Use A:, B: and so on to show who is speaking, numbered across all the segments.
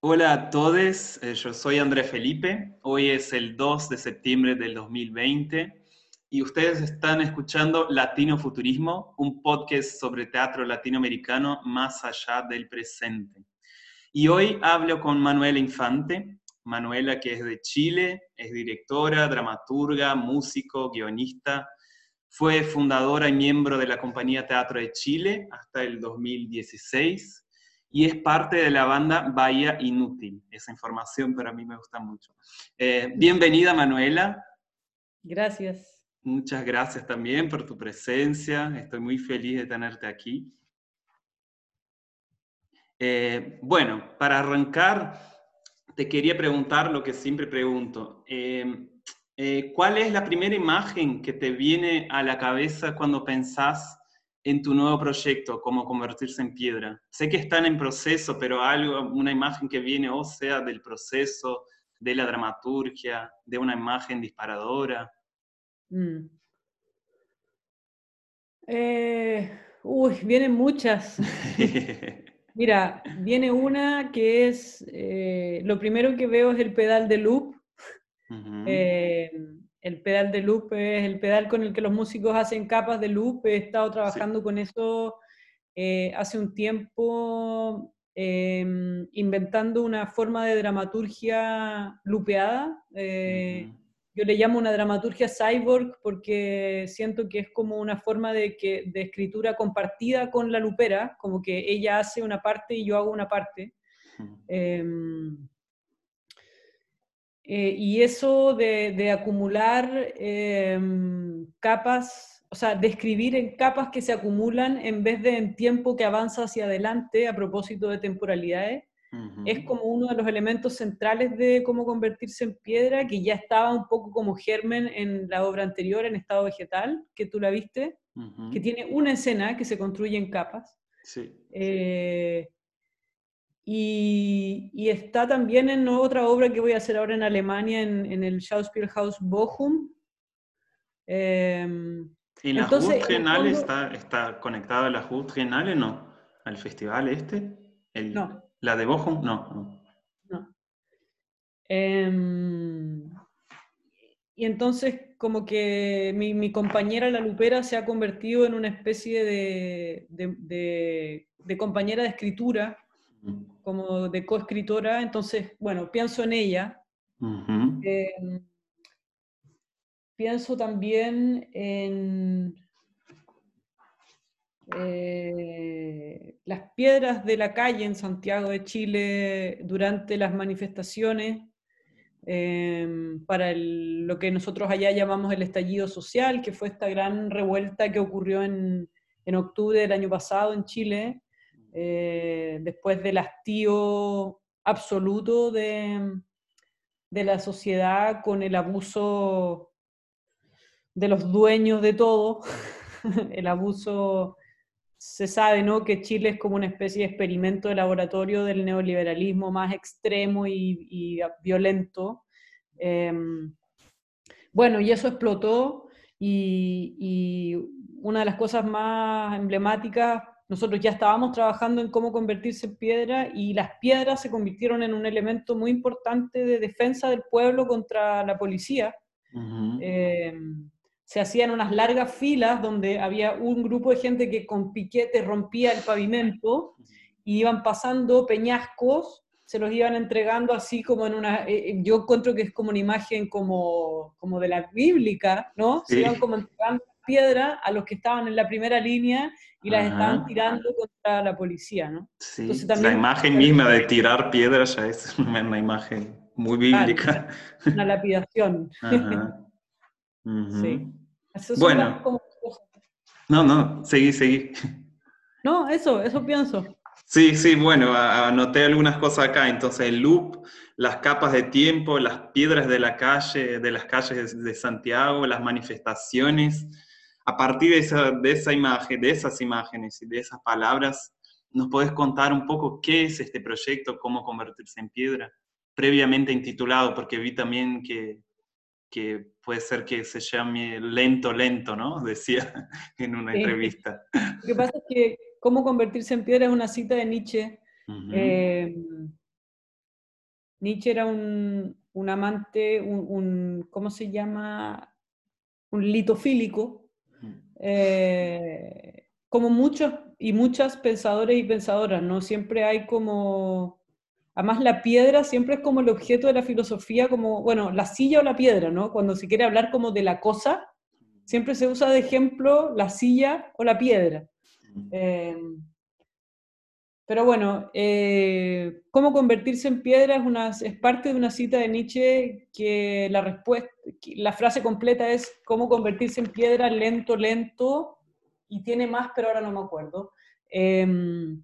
A: Hola a todos, eh, yo soy André Felipe, hoy es el 2 de septiembre del 2020 y ustedes están escuchando Latino Futurismo, un podcast sobre teatro latinoamericano más allá del presente. Y hoy hablo con Manuela Infante, Manuela que es de Chile, es directora, dramaturga, músico, guionista, fue fundadora y miembro de la Compañía Teatro de Chile hasta el 2016 y es parte de la banda Bahía Inútil. Esa información para mí me gusta mucho. Eh, bienvenida, Manuela.
B: Gracias.
A: Muchas gracias también por tu presencia. Estoy muy feliz de tenerte aquí. Eh, bueno, para arrancar, te quería preguntar lo que siempre pregunto. Eh, ¿Cuál es la primera imagen que te viene a la cabeza cuando pensás en tu nuevo proyecto, como convertirse en piedra? Sé que están en proceso, pero algo, una imagen que viene, o sea, del proceso, de la dramaturgia, de una imagen disparadora. Mm.
B: Eh, uy, vienen muchas. Mira, viene una que es, eh, lo primero que veo es el pedal de loop el pedal de loop es el pedal con el que los músicos hacen capas de loop. He estado trabajando con eso eh, hace un tiempo, em, inventando una forma de dramaturgia lupeada. Eh, yo le llamo una dramaturgia cyborg porque siento que es como una forma de, que, de escritura compartida con la lupera, como que ella hace una parte y yo hago una parte. Eh, y eso de, acumular em, capas, o sea, de escribir en capas que se acumulan en vez de en tiempo que avanza hacia adelante a propósito de temporalidades, es como uno de los elementos centrales de cómo convertirse en piedra, que ya estaba un poco como germen en la obra anterior, en estado vegetal, que tú la viste, que tiene una escena que se construye en capas. Sí. Eh, y, está también en otra obra que voy a hacer ahora en Alemania, en, el Schauspielhaus Bochum.
A: Eh, ¿Y la entonces, está, está conectada a la Triennale no? ¿Al festival este? no. ¿La de Bochum? No. no.
B: Em, y entonces como que mi, mi, compañera La Lupera se ha convertido en una especie de, de, de compañera de escritura como de coescritora, entonces, bueno, pienso en ella. Em, pienso también en eh, las piedras de la calle en Santiago de Chile durante las manifestaciones em, para lo que nosotros allá llamamos el estallido social, que fue esta gran revuelta que ocurrió en, en octubre del año pasado en Chile, eh, después del hastío absoluto de, de la sociedad con el abuso de los dueños de todo, el abuso, se sabe, ¿no? Que Chile es como una especie de experimento de laboratorio del neoliberalismo más extremo y, violento. Em, bueno, y eso explotó y, y, una de las cosas más emblemáticas nosotros ya estábamos trabajando en cómo convertirse en piedra y las piedras se convirtieron en un elemento muy importante de defensa del pueblo contra la policía. Eh, se hacían unas largas filas donde había un grupo de gente que con piquete rompía el pavimento y iban pasando peñascos, se los iban entregando así como en una... Eh, eh, yo encuentro que es como una imagen como, como de la bíblica, ¿no? Se iban como entregando piedra a los que estaban en la primera línea y las estaban tirando contra la policía, ¿no?
A: Sí, la imagen misma de tirar piedras es una, imagen muy bíblica.
B: una lapidación.
A: Sí. bueno. No, no, seguí, seguí.
B: No, eso, eso pienso.
A: Sí, sí, bueno, anoté algunas cosas acá. Entonces, el loop, las capas de tiempo, las piedras de la calle, de las calles de Santiago, las manifestaciones, a partir de esa, de esa imagen, de esas imágenes y de esas palabras, ¿nos podés contar un poco qué es este proyecto, cómo convertirse en piedra? Previamente intitulado, porque vi también que, que puede ser que se llame Lento, Lento, ¿no? Decía en una entrevista.
B: Lo que pasa es que cómo convertirse en piedra es una cita de Nietzsche, eh, Nietzsche era un, amante, un, ¿cómo se llama? Un litofílico, eh, como muchos y muchas pensadores y pensadoras, ¿no? Siempre hay como, además la piedra siempre es como el objeto de la filosofía, como, bueno, la silla o la piedra, ¿no? Cuando se quiere hablar como de la cosa, siempre se usa de ejemplo la silla o la piedra. Eh, pero bueno, eh, cómo convertirse en piedra es, una, es parte de una cita de Nietzsche que la, respuesta, la frase completa es cómo convertirse en piedra lento, lento, y tiene más, pero ahora no me acuerdo. Em,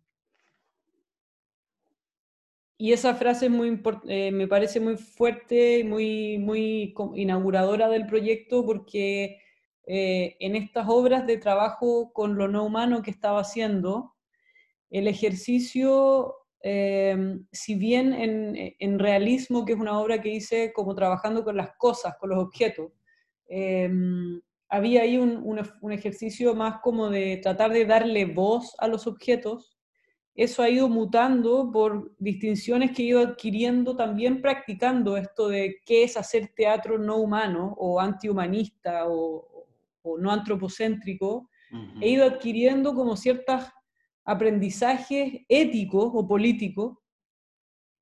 B: y esa frase es muy eh, me parece muy fuerte, muy, muy inauguradora del proyecto porque eh, en estas obras de trabajo con lo no humano que estaba haciendo, el ejercicio, eh, si bien en, realismo, que es una obra que hice como trabajando con las cosas, con los objetos, eh, había ahí un, ejercicio más como de tratar de darle voz a los objetos. Eso ha ido mutando por distinciones que he ido adquiriendo también practicando esto de qué es hacer teatro no humano o antihumanista o, o no antropocéntrico. He ido adquiriendo como ciertas aprendizajes éticos o políticos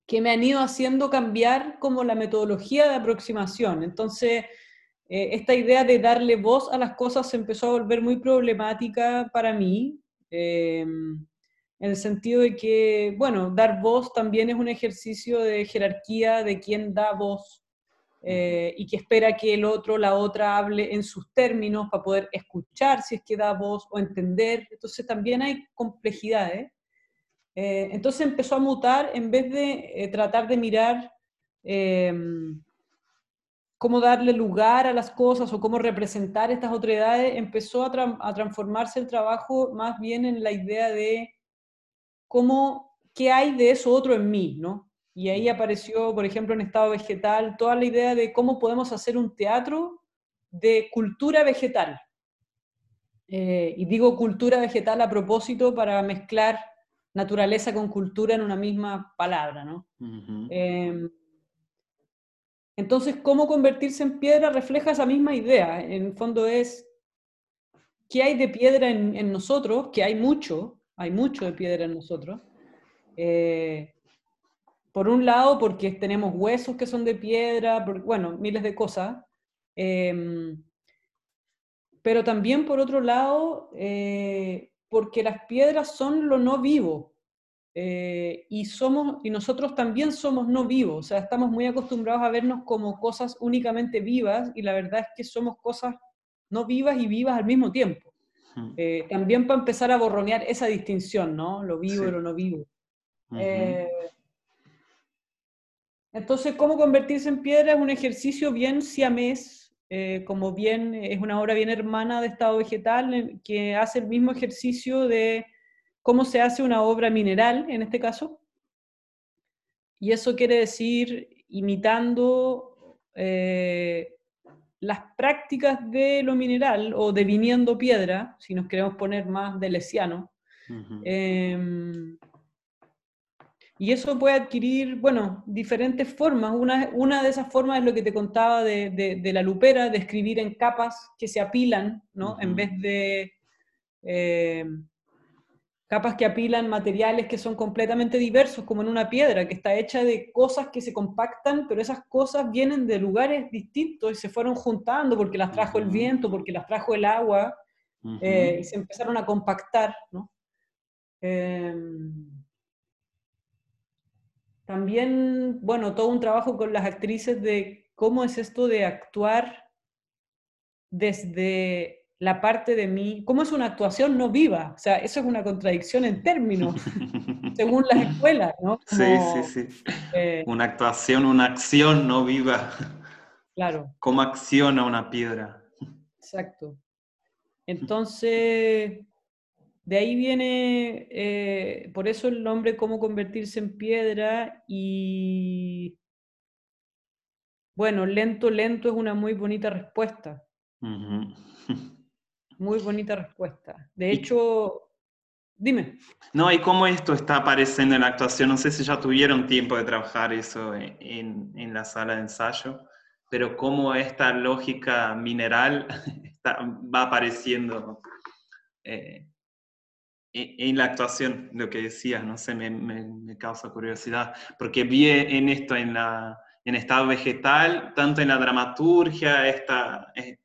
B: que me han ido haciendo cambiar como la metodología de aproximación. Entonces, eh, esta idea de darle voz a las cosas se empezó a volver muy problemática para mí, em, en el sentido de que, bueno, dar voz también es un ejercicio de jerarquía de quién da voz eh, y que espera que el otro, la otra, hable en sus términos para poder escuchar si es que da voz o entender. Entonces también hay complejidades. Eh, entonces empezó a mutar en vez de eh, tratar de mirar cómo darle lugar a las cosas o cómo representar estas otredades, empezó a, a transformarse el trabajo más bien en la idea de cómo, qué hay de eso otro en mí, ¿no? Y ahí apareció, por ejemplo, en estado vegetal, toda la idea de cómo podemos hacer un teatro de cultura vegetal. Eh, y digo cultura vegetal a propósito para mezclar naturaleza con cultura en una misma palabra, ¿no? Em, entonces, cómo convertirse en piedra refleja esa misma idea. En el fondo es, ¿qué hay de piedra en, nosotros? Que hay mucho, hay mucho de piedra en nosotros. Eh, por un lado, porque tenemos huesos que son de piedra, bueno, miles de cosas. Em, pero también, por otro lado, eh, porque las piedras son lo no vivo. Eh, y, somos, y nosotros también somos no vivos. O sea, estamos muy acostumbrados a vernos como cosas únicamente vivas y la verdad es que somos cosas no vivas y vivas al mismo tiempo. Hmm. Eh, también para empezar a borronear esa distinción, ¿no? Lo vivo y lo no vivo. Entonces, cómo convertirse en piedra es un ejercicio bien siamés, eh, como bien es una obra bien hermana de estado vegetal, que hace el mismo ejercicio de cómo se hace una obra mineral, en este caso. Y eso quiere decir imitando eh, las prácticas de lo mineral o de viniendo piedra, si nos queremos poner más de lesiano. Y eso puede adquirir, bueno, diferentes formas. Una, una de esas formas es lo que te contaba de, de, la lupera, de escribir en capas que se apilan, ¿no? En vez de eh, capas que apilan materiales que son completamente diversos, como en una piedra, que está hecha de cosas que se compactan, pero esas cosas vienen de lugares distintos y se fueron juntando porque las trajo el viento, porque las trajo el agua, eh, y se empezaron a compactar, ¿no? Em, también, bueno, todo un trabajo con las actrices de cómo es esto de actuar desde la parte de mí, cómo es una actuación no viva. O sea, eso es una contradicción en términos, según las escuelas, ¿no?
A: sí, sí, sí. Eh, una actuación, una acción no viva.
B: Claro.
A: ¿Cómo acciona una piedra?
B: Exacto. Entonces, de ahí viene, eh, por eso el nombre Cómo convertirse en piedra y, bueno, lento, lento es una muy bonita respuesta. Muy bonita respuesta. De hecho, Dime.
A: No, y cómo esto está apareciendo en la actuación. No sé si ya tuvieron tiempo de trabajar eso en, en la sala de ensayo, pero cómo esta lógica mineral va apareciendo eh, en la actuación, lo que decías, no sé, me, me, causa curiosidad, porque vi en esto, en, la, en estado vegetal, tanto en la dramaturgia, esta, eh,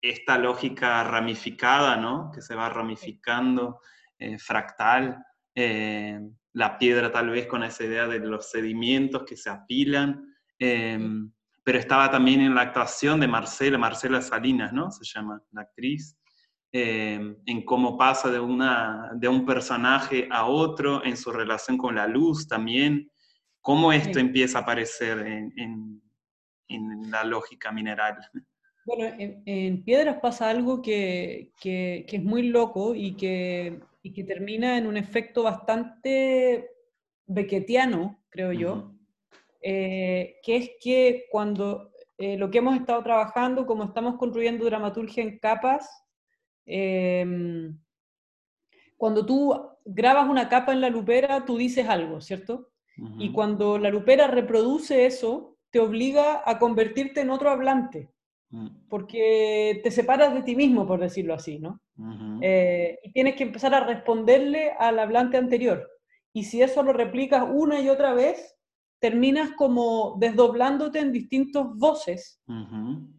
A: esta lógica ramificada, ¿no? Que se va ramificando, eh, fractal, eh, la piedra tal vez con esa idea de los sedimentos que se apilan, em, pero estaba también en la actuación de Marcela, Marcela Salinas, ¿no? Se llama la actriz, em, en cómo pasa de, una, de un personaje a otro, en su relación con la luz también, cómo esto empieza a aparecer en, en, en la lógica mineral.
B: Bueno, en, Piedras pasa algo que, que, es muy loco y que, y que, termina en un efecto bastante bequetiano, creo yo, eh, que es que cuando eh, lo que hemos estado trabajando, como estamos construyendo dramaturgia en capas, em, cuando tú grabas una capa en la lupera, tú dices algo, ¿cierto? Y cuando la lupera reproduce eso, te obliga a convertirte en otro hablante. Mm. porque te separas de ti mismo, por decirlo así, ¿no? Eh, y tienes que empezar a responderle al hablante anterior. Y si eso lo replicas una y otra vez, terminas como desdoblándote en distintas voces.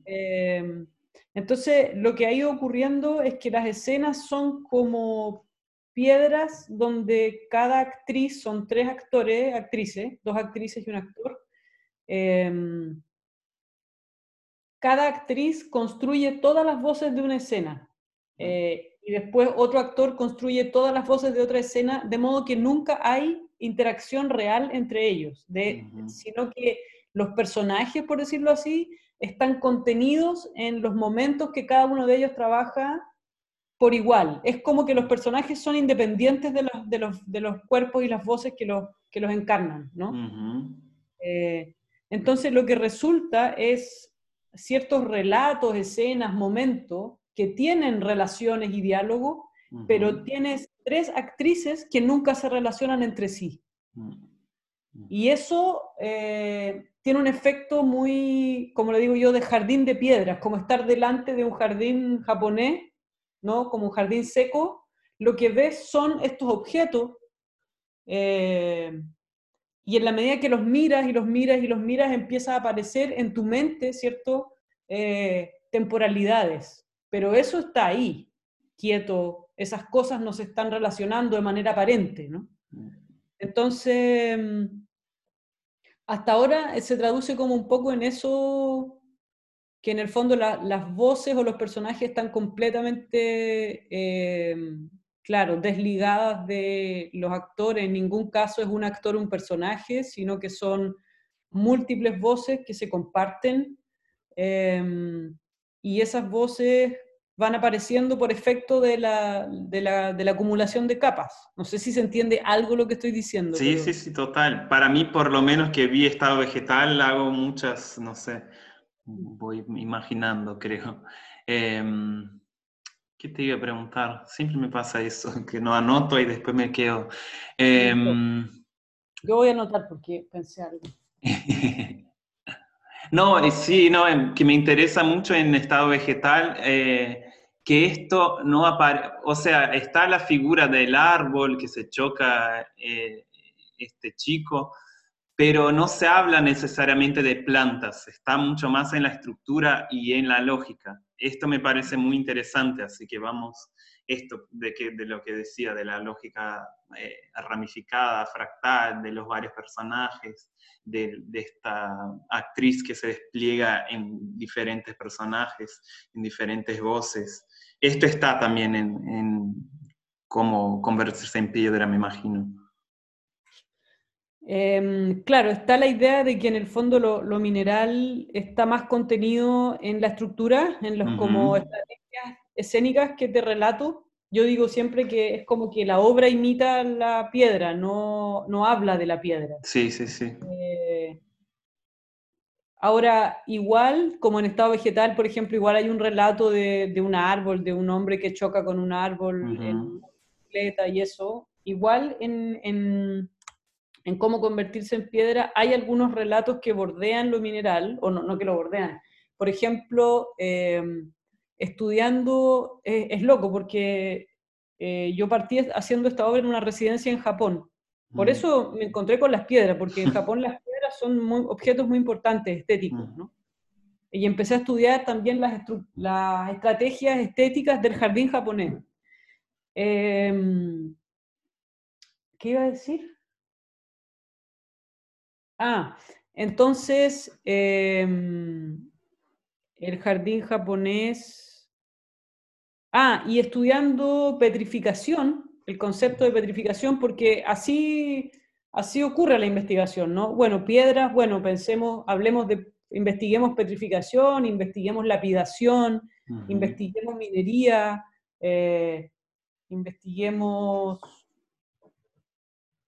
B: Em, entonces, lo que ha ido ocurriendo es que las escenas son como piedras donde cada actriz, son tres actores, actrices, dos actrices y un actor, em, cada actriz construye todas las voces de una escena. Eh, y después otro actor construye todas las voces de otra escena, de modo que nunca hay interacción real entre ellos, de, sino que los personajes, por decirlo así, están contenidos en los momentos que cada uno de ellos trabaja por igual. Es como que los personajes son independientes de los, de los, de los cuerpos y las voces que los, que los encarnan, ¿no? Eh, entonces lo que resulta es ciertos relatos, escenas, momentos que tienen relaciones y diálogo, pero tienes tres actrices que nunca se relacionan entre sí. Y eso eh, tiene un efecto muy, como le digo yo, de jardín de piedras, como estar delante de un jardín japonés, ¿no? Como un jardín seco. Lo que ves son estos objetos eh, y en la medida que los miras y los miras y los miras, empieza a aparecer en tu mente, ¿cierto? Eh, temporalidades. Pero eso está ahí, quieto. Esas cosas no se están relacionando de manera aparente, ¿no? Entonces, hasta ahora se traduce como un poco en eso que en el fondo las voces o los personajes están completamente eh, claro, desligadas de los actores. En ningún caso es un actor un personaje, sino que son múltiples voces que se comparten em, y esas voces van apareciendo por efecto de la, de, la, de la, acumulación de capas. No sé si se entiende algo lo que estoy diciendo.
A: Sí, sí, sí, total. Para mí, por lo menos que vi estado vegetal, hago muchas, no sé, voy imaginando, creo. Em, ¿Qué te iba a preguntar? Siempre me pasa eso, que no anoto y después me quedo. Em,
B: Yo voy a anotar porque pensé algo.
A: no, sí, no, que me interesa mucho en estado vegetal, eh, que esto no aparece, o sea, está la figura del árbol que se choca eh, este chico, pero no se habla necesariamente de plantas, está mucho más en la estructura y en la lógica. Esto me parece muy interesante, así que vamos, esto de, que, de lo que decía, de la lógica eh, ramificada, fractal, de los varios personajes, de, esta actriz que se despliega en diferentes personajes, en diferentes voces. Esto está también en, en cómo convertirse en piedra, me imagino.
B: Em, claro, está la idea de que en el fondo lo, mineral está más contenido en la estructura, en los como estrategias escénicas que te relato. Yo digo siempre que es como que la obra imita la piedra, no, no habla de la piedra.
A: Sí, sí, sí.
B: Eh, ahora, igual, como en estado vegetal, por ejemplo, igual hay un relato de, un árbol, de un hombre que choca con un árbol bicicleta y eso, igual en, en, en, cómo convertirse en piedra hay algunos relatos que bordean lo mineral, o no, no que lo bordean. Por ejemplo, em, estudiando, es loco porque eh, yo partí haciendo esta obra en una residencia en Japón. Por mm. eso me encontré con las piedras, porque en Japón las piedras son muy, objetos muy importantes, estéticos, mm. ¿no? Y empecé a estudiar también las, las estrategias estéticas del jardín japonés. Em, ¿Qué iba a decir? Ah, entonces, em, el jardín japonés... Ah, y estudiando petrificación, el concepto de petrificación, porque así, así ocurre la investigación, ¿no? Bueno, piedras, bueno, pensemos, hablemos de, investiguemos petrificación, investiguemos lapidación, investiguemos minería, eh, investiguemos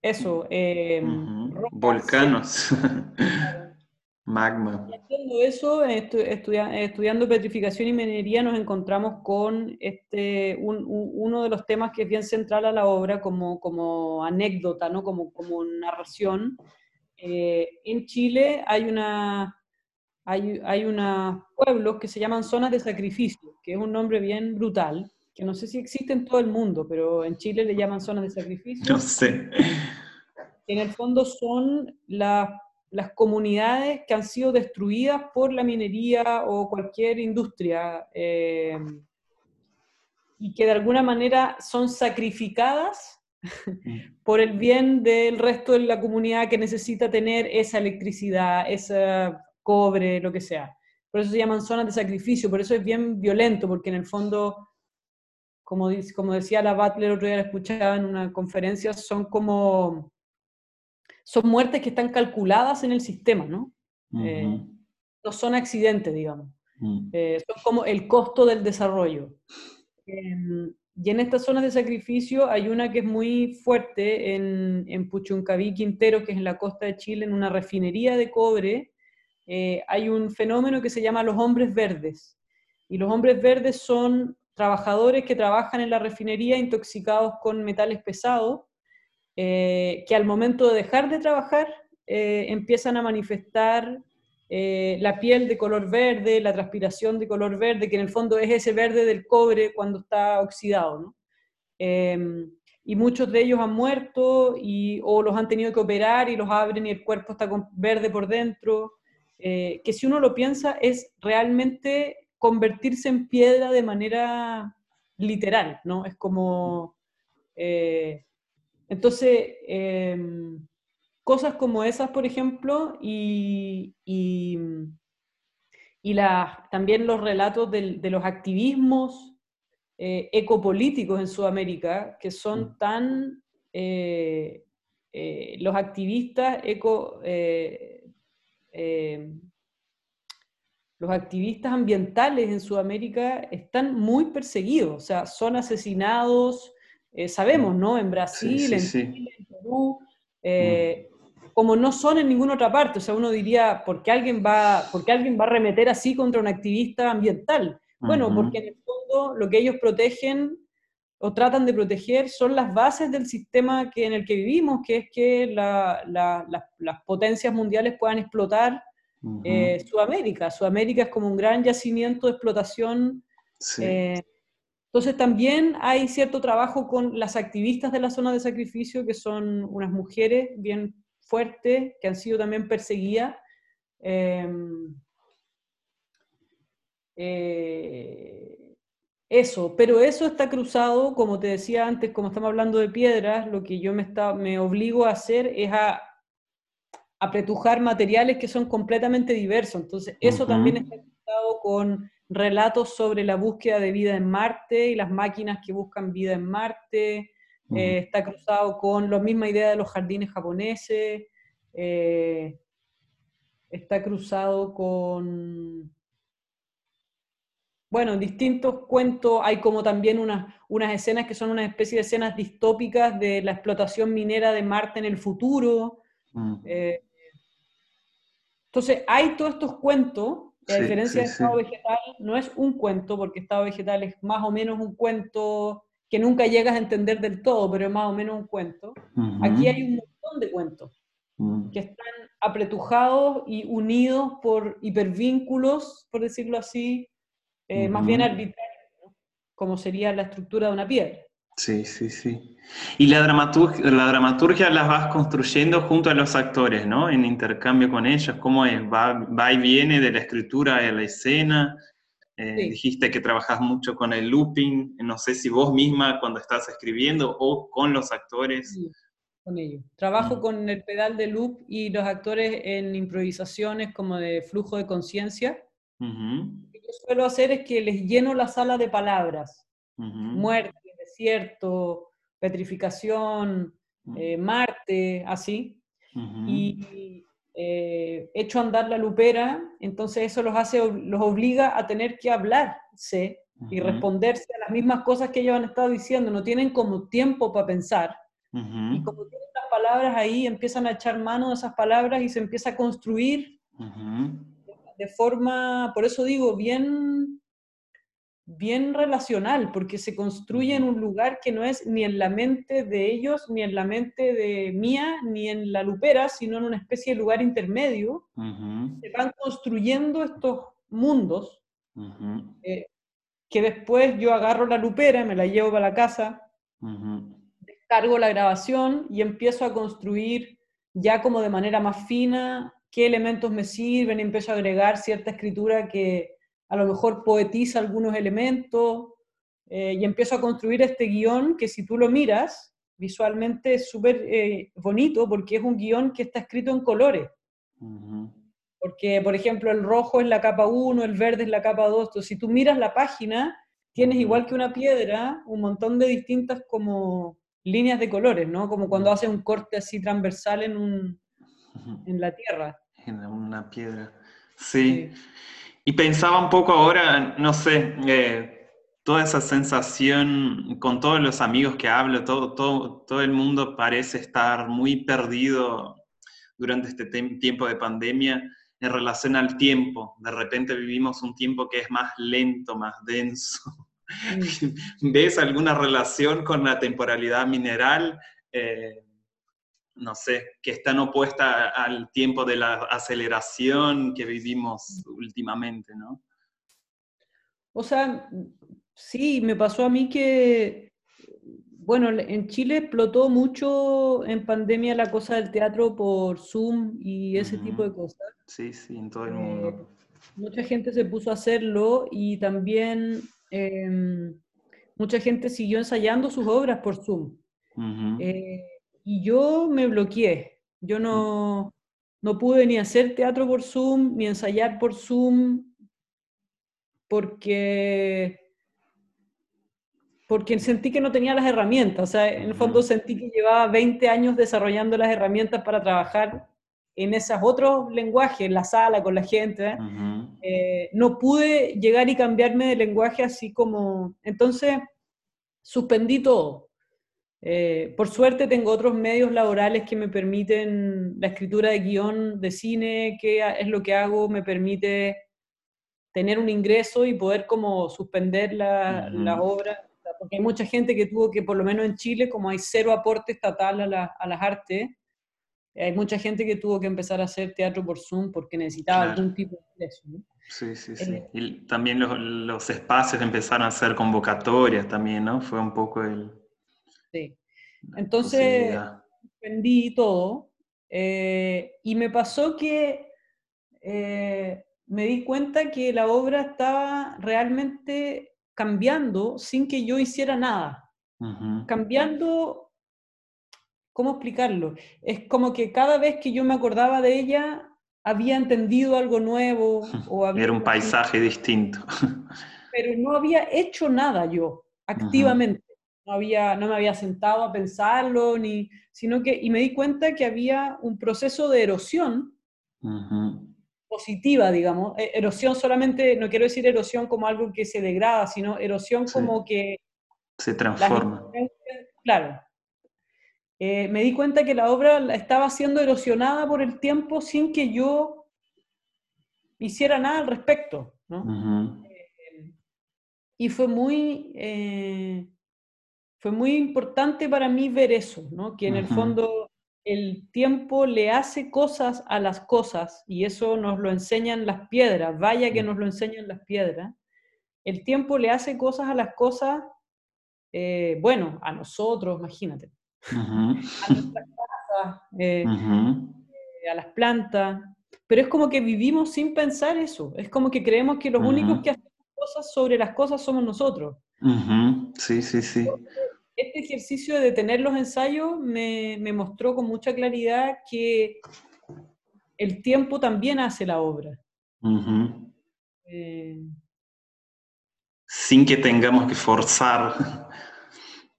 B: eso. Em,
A: Volcanos. Magma.
B: haciendo eso, estudiando petrificación y minería, nos encontramos con este, uno de los temas que es bien central a la obra como, como anécdota, ¿no? como, como narración. Eh, en Chile hay una, hay, hay unos pueblos que se llaman zonas de sacrificio, que es un nombre bien brutal, que no sé si existe en todo el mundo, pero en Chile le llaman zonas de sacrificio.
A: No sé.
B: En el fondo son las las comunidades que han sido destruidas por la minería o cualquier industria eh, y que de alguna manera son sacrificadas mm. por el bien del resto de la comunidad que necesita tener esa electricidad, ese cobre, lo que sea. Por eso se llaman zonas de sacrificio, por eso es bien violento, porque en el fondo, como, como decía la Butler, otro día la escuchaba en una conferencia, son como son muertes que están calculadas en el sistema, ¿no? Eh, no son accidentes, digamos. Eh, son como el costo del desarrollo. Em, y en estas zonas de sacrificio hay una que es muy fuerte en, en Puchuncaví, Quintero, que es en la costa de Chile, en una refinería de cobre. Eh, hay un fenómeno que se llama los hombres verdes. Y los hombres verdes son trabajadores que trabajan en la refinería intoxicados con metales pesados eh, que al momento de dejar de trabajar eh, empiezan a manifestar eh, la piel de color verde, la transpiración de color verde, que en el fondo es ese verde del cobre cuando está oxidado. Em, y muchos de ellos han muerto y, o los han tenido que operar y los abren y el cuerpo está verde por dentro, que si uno lo piensa es realmente convertirse en piedra de manera literal, ¿no? Es como... Entonces, em, cosas como esas, por ejemplo, y, y, también los relatos de, los activismos eh, ecopolíticos en Sudamérica, que son mm. tan... Eh, eh, los activistas eco... Los activistas ambientales en Sudamérica están muy perseguidos, o sea, son asesinados, eh, sabemos, ¿no? En Brasil, en Chile, en Perú, eh, como no son en ninguna otra parte. O sea, uno diría, ¿por qué alguien va, por alguien va a remeter así contra un activista ambiental? Bueno, porque en el fondo lo que ellos protegen o tratan de proteger son las bases del sistema que, en el que vivimos, que es que las potencias mundiales puedan explotar eh, Sudamérica. Sudamérica es como un gran yacimiento de explotación entonces también hay cierto trabajo con las activistas de la zona de sacrificio, que son unas mujeres bien fuertes, que han sido también perseguidas. Em, eh, eso, pero eso está cruzado, como te decía antes, como estamos hablando de piedras, lo que yo me, está, me obligo a hacer es a apretujar materiales que son completamente diversos. Entonces, eso también está cruzado con relatos sobre la búsqueda de vida en Marte y las máquinas que buscan vida en Marte. Eh, está cruzado con la misma idea de los jardines japoneses. Eh, está cruzado con, bueno, distintos cuentos. Hay como también unas, unas escenas que son una especie de escenas distópicas de la explotación minera de Marte en el futuro. Eh, entonces, hay todos estos cuentos la diferencia de estado vegetal no es un cuento, porque estado vegetal es más o menos un cuento que nunca llegas a entender del todo, pero es más o menos un cuento. Aquí hay un montón de cuentos mm. que están apretujados y unidos por hipervínculos, por decirlo así, eh, más bien arbitrarios, como sería la estructura de una piedra.
A: Sí, sí, sí. Y la dramaturgia, la dramaturgia las vas construyendo junto a los actores, ¿no? En intercambio con ellos, ¿cómo es? ¿Va, va y viene de la escritura a la escena? Eh, dijiste que trabajas mucho con el looping, no sé si vos misma cuando estás escribiendo o con los actores.
B: con ellos. Trabajo mm. con el pedal de loop y los actores en improvisaciones como de flujo de conciencia. Lo que yo suelo hacer es que les lleno la sala de palabras. Muerte, desierto, petrificación, mm. eh, Marte, así. Y eh, hecho andar la lupera, entonces eso los hace, los obliga a tener que hablarse y responderse a las mismas cosas que ellos han estado diciendo, no tienen como tiempo para pensar. Y como tienen las palabras ahí, empiezan a echar mano de esas palabras y se empieza a construir de forma, por eso digo, bien bien relacional, porque se construye en un lugar que no es ni en la mente de ellos, ni en la mente de mía, ni en la lupera, sino en una especie de lugar intermedio. Se van construyendo estos mundos eh, que después yo agarro la lupera, me la llevo para la casa, descargo la grabación y empiezo a construir ya como de manera más fina qué elementos me sirven, y empiezo a agregar cierta escritura que a lo mejor poetiza algunos elementos eh, y empiezo a construir este guion que si tú lo miras visualmente es súper eh, bonito porque es un guion que está escrito en colores. Porque, por ejemplo, el rojo es la capa 1, el verde es la capa 2. Entonces, si tú miras la página, tienes igual que una piedra un montón de distintas como líneas de colores, ¿no? Como cuando haces un corte así transversal en, un, en la tierra.
A: En una piedra. sí. Y pensaba un poco ahora, no sé, eh, toda esa sensación con todos los amigos que hablo, todo, todo, todo el mundo parece estar muy perdido durante este tiempo de pandemia en relación al tiempo. De repente vivimos un tiempo que es más lento, más denso. ¿Ves alguna relación con la temporalidad mineral? Eh, no sé, que están opuesta al tiempo de la aceleración que vivimos últimamente, ¿no?
B: O sea, sí, me pasó a mí que, bueno, en Chile explotó mucho en pandemia la cosa del teatro por Zoom y ese tipo de cosas.
A: Sí, sí, en todo el mundo. Eh,
B: mucha gente se puso a hacerlo y también em, mucha gente siguió ensayando sus obras por Zoom y yo me bloqueé. Yo no, no pude ni hacer teatro por Zoom, ni ensayar por Zoom, porque, porque sentí que no tenía las herramientas. O sea, en el fondo sentí que llevaba 20 años desarrollando las herramientas para trabajar en esos otros lenguajes, en la sala, con la gente. Eh, no pude llegar y cambiarme de lenguaje así como... Entonces, suspendí todo. Eh, por suerte tengo otros medios laborales que me permiten, la escritura de guion de cine, que es lo que hago, me permite tener un ingreso y poder como suspender la, obra, porque hay mucha gente que tuvo que, por lo menos en Chile, como hay cero aporte estatal a, las artes, hay mucha gente que tuvo que empezar a hacer teatro por Zoom porque necesitaba algún tipo de ingreso.
A: Sí, sí, sí. Eh, y también los, los espacios empezaron a hacer convocatorias también, ¿no? Fue un poco el
B: entonces, vendí todo eh, y me pasó que eh, me di cuenta que la obra estaba realmente cambiando sin que yo hiciera nada. Cambiando, ¿cómo explicarlo? Es como que cada vez que yo me acordaba de ella, había entendido algo nuevo. O
A: Era un paisaje distinto.
B: Pero no había hecho nada yo, activamente no, había, no me había sentado a pensarlo, ni, sino que, y me di cuenta que había un proceso de erosión positiva, digamos. E, erosión solamente, no quiero decir erosión como algo que se degrada, sino erosión como que...
A: Se transforma.
B: Claro. Eh, me di cuenta que la obra estaba siendo erosionada por el tiempo sin que yo hiciera nada al respecto. ¿no? Eh, y fue muy... Eh, fue muy importante para mí ver eso, ¿no? que en el fondo el tiempo le hace cosas a las cosas y eso nos lo enseñan las piedras, vaya que nos lo enseñan las piedras. El tiempo le hace cosas a las cosas, eh, bueno, a nosotros, imagínate, a nuestras casas, eh, eh, a las plantas, pero es como que vivimos sin pensar eso, es como que creemos que los únicos que hacemos cosas sobre las cosas somos nosotros.
A: Sí, sí, sí
B: este ejercicio de detener los ensayos me, mostró con mucha claridad que el tiempo también hace la obra.
A: Eh, Sin que tengamos que forzar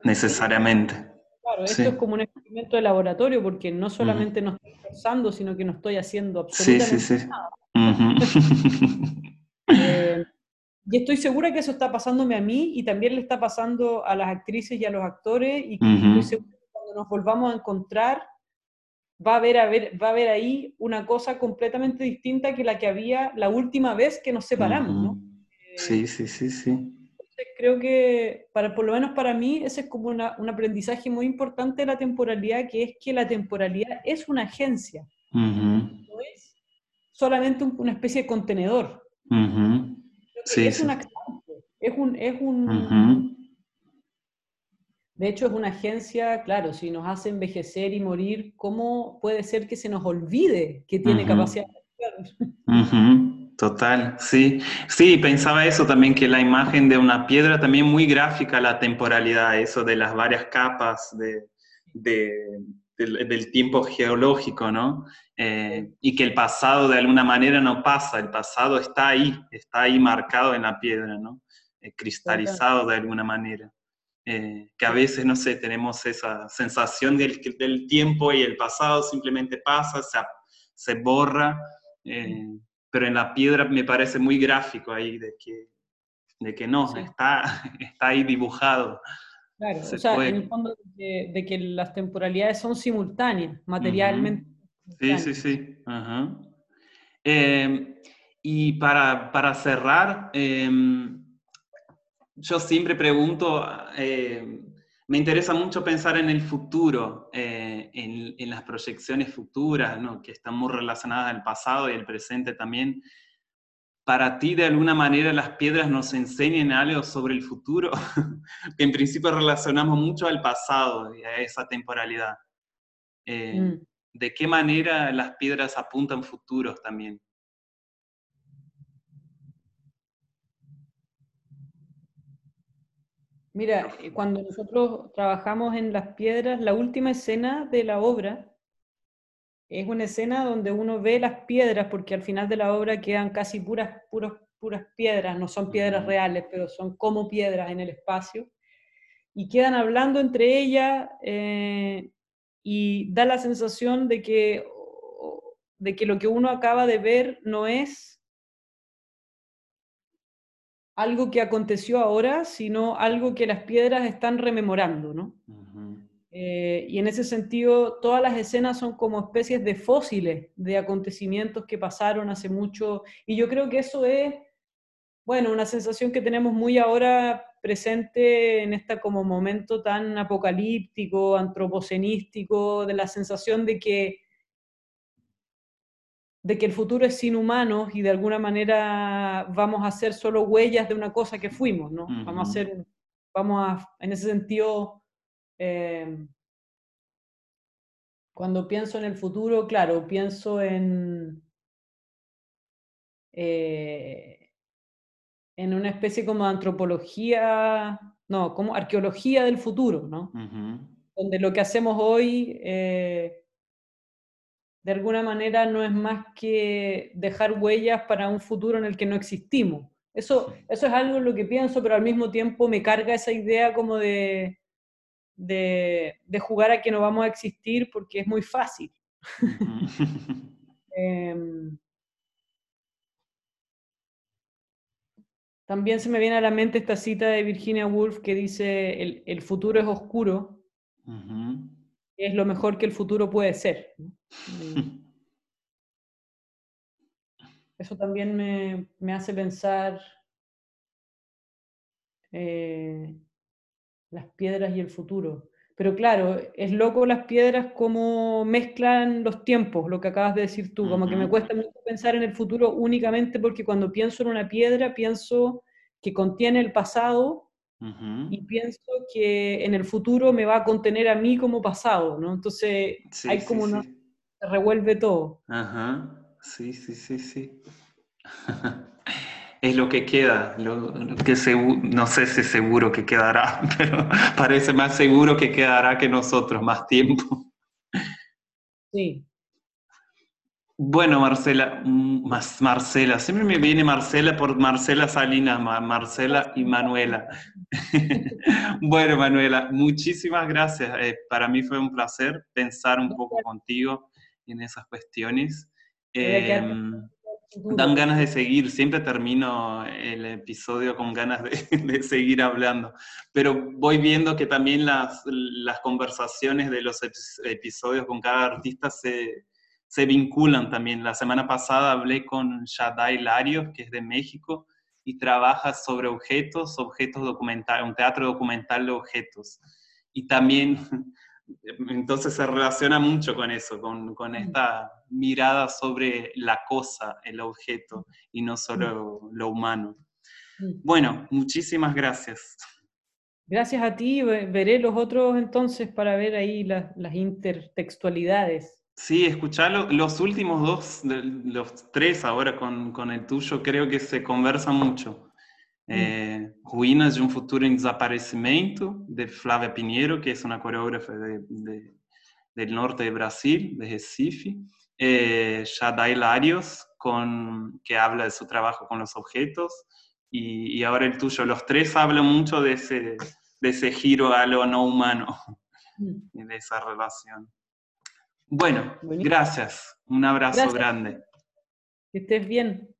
A: necesariamente.
B: Claro, esto es como un experimento de laboratorio porque no solamente no estoy forzando, sino que no estoy haciendo absolutamente sí, sí, sí. nada. Y estoy segura que eso está pasándome a mí y también le está pasando a las actrices y a los actores y que estoy segura que cuando nos volvamos a encontrar va a, haber, a ver, va a haber ahí una cosa completamente distinta que la que había la última vez que nos separamos, ¿no?
A: Sí, sí, sí, sí.
B: creo que, para, por lo menos para mí, ese es como una, un aprendizaje muy importante de la temporalidad, que es que la temporalidad es una agencia, no es solamente una especie de contenedor es una es un, es un De hecho, es una agencia, claro, si nos hace envejecer y morir, ¿cómo puede ser que se nos olvide que tiene capacidad
A: de Total, sí. Sí, pensaba eso también, que la imagen de una piedra también muy gráfica, la temporalidad, eso de las varias capas de, del, tiempo geológico, ¿no? Eh, y que el pasado de alguna manera no pasa, el pasado está ahí, está ahí marcado en la piedra, ¿no? Eh, cristalizado de alguna manera. Eh, que a veces, no sé, tenemos esa sensación del, del tiempo y el pasado simplemente pasa, se, se borra, pero en la piedra me parece muy gráfico ahí de que, de que no, está, está ahí dibujado.
B: Claro, o sea, en el fondo de que, las temporalidades son simultáneas, materialmente.
A: Sí, sí, sí. Em, y para, cerrar, em, yo siempre pregunto, em, me interesa mucho pensar en el futuro, eh, en, las proyecciones futuras, ¿no? que están muy relacionadas al pasado y el presente también para ti de alguna manera las piedras nos enseñan algo sobre el futuro, que en principio relacionamos mucho al pasado y a esa temporalidad. Eh, mm. ¿De qué manera las piedras apuntan futuros también?
B: Mira, eh, cuando nosotros trabajamos en las piedras, la última escena de la obra es una escena donde uno ve las piedras, porque al final de la obra quedan casi puras, puras piedras, no son piedras reales, pero son como piedras en el espacio, y quedan hablando entre ellas eh, y da la sensación de que, de que lo que uno acaba de ver no es algo que aconteció ahora, sino algo que las piedras están rememorando, ¿no? Eh, y en ese sentido, todas las escenas son como especies de fósiles de acontecimientos que pasaron hace mucho. Y yo creo que eso es, bueno, una sensación que tenemos muy ahora presente en este como momento tan apocalíptico, antropocenístico, de la sensación de que de que el futuro es sin humanos y de alguna manera vamos a ser solo huellas de una cosa que fuimos, ¿no? Vamos a ser, vamos a, en ese sentido, Em, cuando pienso en el futuro, claro, pienso en, eh, en una especie como de antropología, no, como arqueología del futuro, ¿no? Donde lo que hacemos hoy, eh, de alguna manera, no es más que dejar huellas para un futuro en el que no existimos. Eso, eso es algo en lo que pienso, pero al mismo tiempo me carga esa idea como de, de, jugar a que no vamos a existir porque es muy fácil. Em, también se me viene a la mente esta cita de Virginia Woolf que dice, el, futuro es oscuro, es lo mejor que el futuro puede ser. Eso también me, hace pensar eh, las piedras y el futuro. Pero claro, es loco las piedras como mezclan los tiempos, lo que acabas de decir tú, como que me cuesta mucho pensar en el futuro únicamente porque cuando pienso en una piedra pienso que contiene el pasado y pienso que en el futuro me va a contener a mí como pasado, ¿no? Entonces hay como se revuelve todo.
A: Ajá, sí, sí, sí, sí. es lo que queda, lo, que no sé si seguro que quedará, pero parece más seguro que quedará que nosotros más tiempo.
B: Sí.
A: Bueno, Marcela, mm, más Marcela, siempre me viene Marcela por Marcela Salinas, Marcela y Manuela. bueno, Manuela, muchísimas gracias. Eh, para mí fue un placer pensar un poco contigo en esas cuestiones. Dan ganas de seguir, siempre termino el episodio con ganas de, seguir hablando, pero voy viendo que también las, las conversaciones de los episodios con cada artista se, se, vinculan también. La semana pasada hablé con Shadai Larios, que es de México, y trabaja sobre objetos, objetos documentales, un teatro documental de objetos. Y también entonces se relaciona mucho con eso, con, con, mm. esta mirada sobre la cosa, el objeto, y no solo mm. lo humano. Mm. Bueno, muchísimas gracias.
B: Gracias a ti, veré los otros entonces para ver ahí las, intertextualidades.
A: Sí, escuchalo. Los últimos dos, los tres ahora con, con el tuyo, creo que se conversan mucho. É, Ruínas de um Futuro em Desaparecimento, de Flávia Pinheiro, que é uma coreógrafa de, de, del norte de Brasil, de Recife. Eh, Shada Hilarios, con, que habla de su trabajo con los objetos. Y, y, ahora el tuyo. Los tres hablan mucho de ese, de ese giro a lo no humano y de esa relación. Bueno, gracias. Un abrazo grande.
B: Que estés bien.